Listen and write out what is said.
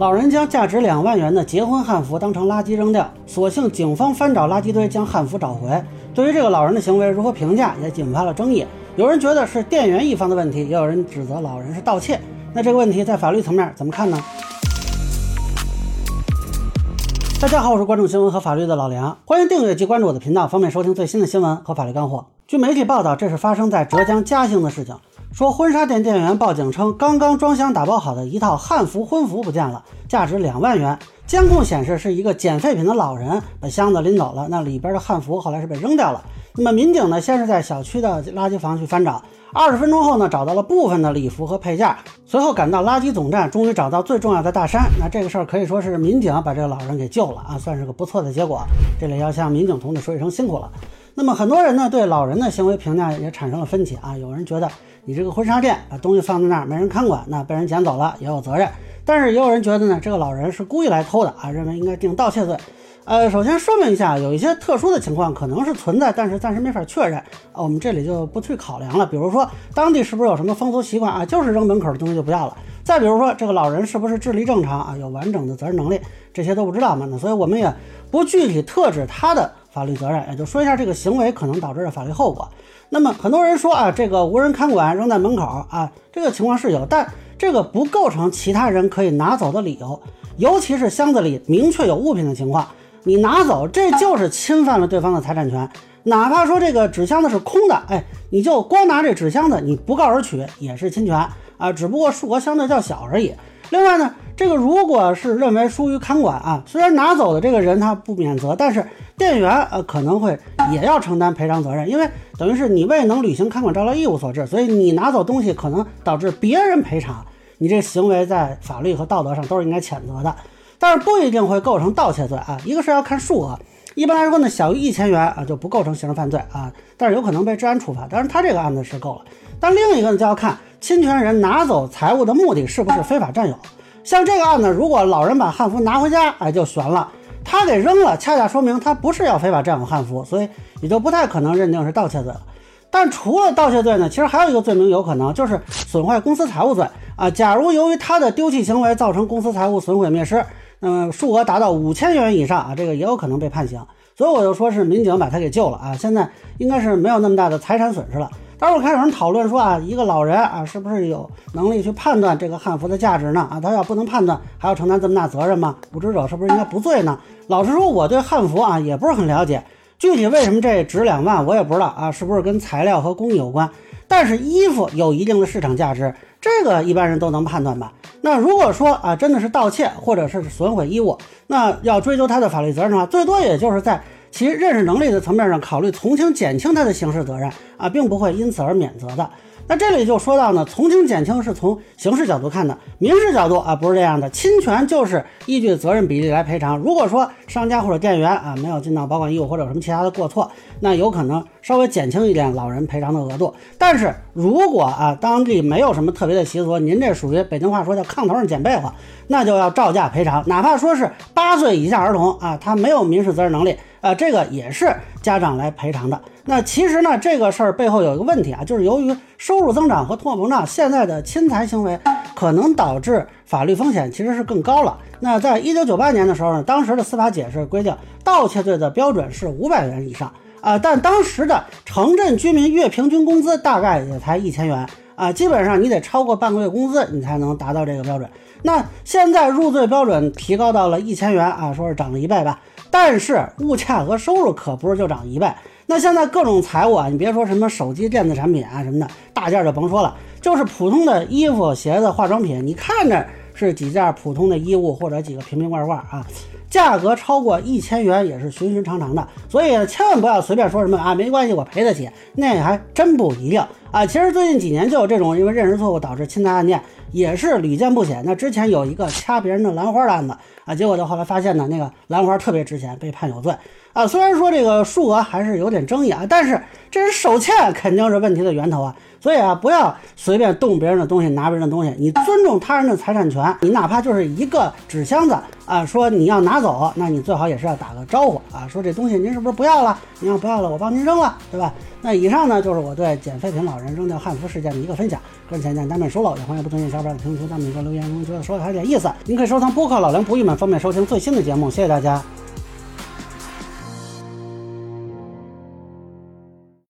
老人将价值两万元的结婚汉服当成垃圾扔掉，所幸警方翻找垃圾堆将汉服找回。对于这个老人的行为如何评价，也引发了争议。有人觉得是店员一方的问题，也有人指责老人是盗窃。那这个问题在法律层面怎么看呢？大家好，我是关注新闻和法律的老梁，欢迎订阅及关注我的频道，方便收听最新的新闻和法律干货。据媒体报道，这是发生在浙江嘉兴的事情。说婚纱店店员报警称，刚刚装箱打包好的一套汉服婚服不见了，价值两万元。监控显示是一个捡废品的老人把箱子拎走了，那里边的汉服后来是被扔掉了。那么民警呢，先是在小区的垃圾房去翻找，二十分钟后呢，找到了部分的礼服和配件，随后赶到垃圾总站，终于找到最重要的大山。那这个事儿可以说是民警把这个老人给救了啊，算是个不错的结果。这里要向民警同志说一声辛苦了。那么很多人呢对老人的行为评价也产生了分歧啊，有人觉得你这个婚纱店把东西放在那儿没人看管，那被人捡走了也有责任。但是也有人觉得呢，这个老人是故意来偷的啊，认为应该定盗窃罪。呃，首先说明一下，有一些特殊的情况可能是存在，但是暂时没法确认啊，我们这里就不去考量了。比如说当地是不是有什么风俗习惯啊，就是扔门口的东西就不要了。再比如说这个老人是不是智力正常啊，有完整的责任能力，这些都不知道嘛。那所以我们也不具体特指他的法律责任，也就说一下这个行为可能导致的法律后果。那么很多人说啊，这个无人看管扔在门口啊，这个情况是有，但这个不构成其他人可以拿走的理由，尤其是箱子里明确有物品的情况，你拿走这就是侵犯了对方的财产权。哪怕说这个纸箱子是空的，哎，你就光拿这纸箱子，你不告而取也是侵权啊，只不过数额相对较小而已。另外呢，这个如果是认为疏于看管啊，虽然拿走的这个人他不免责，但是店员呃可能会也要承担赔偿责任，因为等于是你未能履行看管照料义务所致，所以你拿走东西可能导致别人赔偿。你这行为在法律和道德上都是应该谴责的，但是不一定会构成盗窃罪啊。一个是要看数额，一般来说呢，小于一千元啊就不构成刑事犯罪啊，但是有可能被治安处罚。当然他这个案子是够了，但另一个呢就要看侵权人拿走财物的目的是不是非法占有。像这个案子，如果老人把汉服拿回家，哎就悬了，他给扔了，恰恰说明他不是要非法占有汉服，所以也就不太可能认定是盗窃罪了。但除了盗窃罪呢，其实还有一个罪名有可能就是损坏公司财物罪。啊，假如由于他的丢弃行为造成公司财物损毁灭失，那么数额达到五千元以上啊，这个也有可能被判刑。所以我就说是民警把他给救了啊，现在应该是没有那么大的财产损失了。待会儿看有人讨论说啊，一个老人啊，是不是有能力去判断这个汉服的价值呢？啊，他要不能判断，还要承担这么大责任吗？无知者是不是应该不罪呢？老实说，我对汉服啊也不是很了解，具体为什么这值两万我也不知道啊，是不是跟材料和工艺有关？但是衣服有一定的市场价值。这个一般人都能判断吧？那如果说啊，真的是盗窃或者是损毁衣物，那要追究他的法律责任的话，最多也就是在其认识能力的层面上考虑从轻减轻他的刑事责任啊，并不会因此而免责的。那这里就说到呢，从轻减轻是从刑事角度看的，民事角度啊不是这样的。侵权就是依据责任比例来赔偿。如果说商家或者店员啊没有尽到保管义务或者有什么其他的过错，那有可能稍微减轻一点老人赔偿的额度。但是如果啊当地没有什么特别的习俗，您这属于北京话说叫炕头上捡被子，那就要照价赔偿。哪怕说是八岁以下儿童啊，他没有民事责任能力。啊，这个也是家长来赔偿的。那其实呢，这个事儿背后有一个问题啊，就是由于收入增长和通货膨胀，现在的侵财行为可能导致法律风险其实是更高了。那在一九九八年的时候呢，当时的司法解释规定，盗窃罪的标准是五百元以上啊，但当时的城镇居民月平均工资大概也才一千元啊，基本上你得超过半个月工资，你才能达到这个标准。那现在入罪标准提高到了一千元啊，说是涨了一倍吧。但是物价和收入可不是就涨一倍。那现在各种财物啊，你别说什么手机、电子产品啊什么的，大件就甭说了，就是普通的衣服、鞋子、化妆品，你看着是几件普通的衣物或者几个瓶瓶罐罐啊，价格超过一千元也是寻寻常常的。所以千万不要随便说什么啊，没关系，我赔得起，那还真不一定啊。其实最近几年就有这种因为认识错误导致侵财案件，也是屡见不鲜。那之前有一个掐别人的兰花的案子。啊，结果到后来发现呢，那个兰花特别值钱，被判有罪啊。虽然说这个数额还是有点争议啊，但是这是手欠，肯定是问题的源头啊。所以啊，不要随便动别人的东西，拿别人的东西，你尊重他人的财产权。你哪怕就是一个纸箱子啊，说你要拿走，那你最好也是要打个招呼啊，说这东西您是不是不要了？您要不要了，我帮您扔了，对吧？那以上呢就是我对捡废品老人扔掉汉服事件的一个分享。个人浅见，难免疏漏，也欢迎不同意小伙伴评论区弹幕给我留言，如果觉得说的还有点意思，您可以收藏播客老梁不郁闷，方便收听最新的节目。谢谢大家。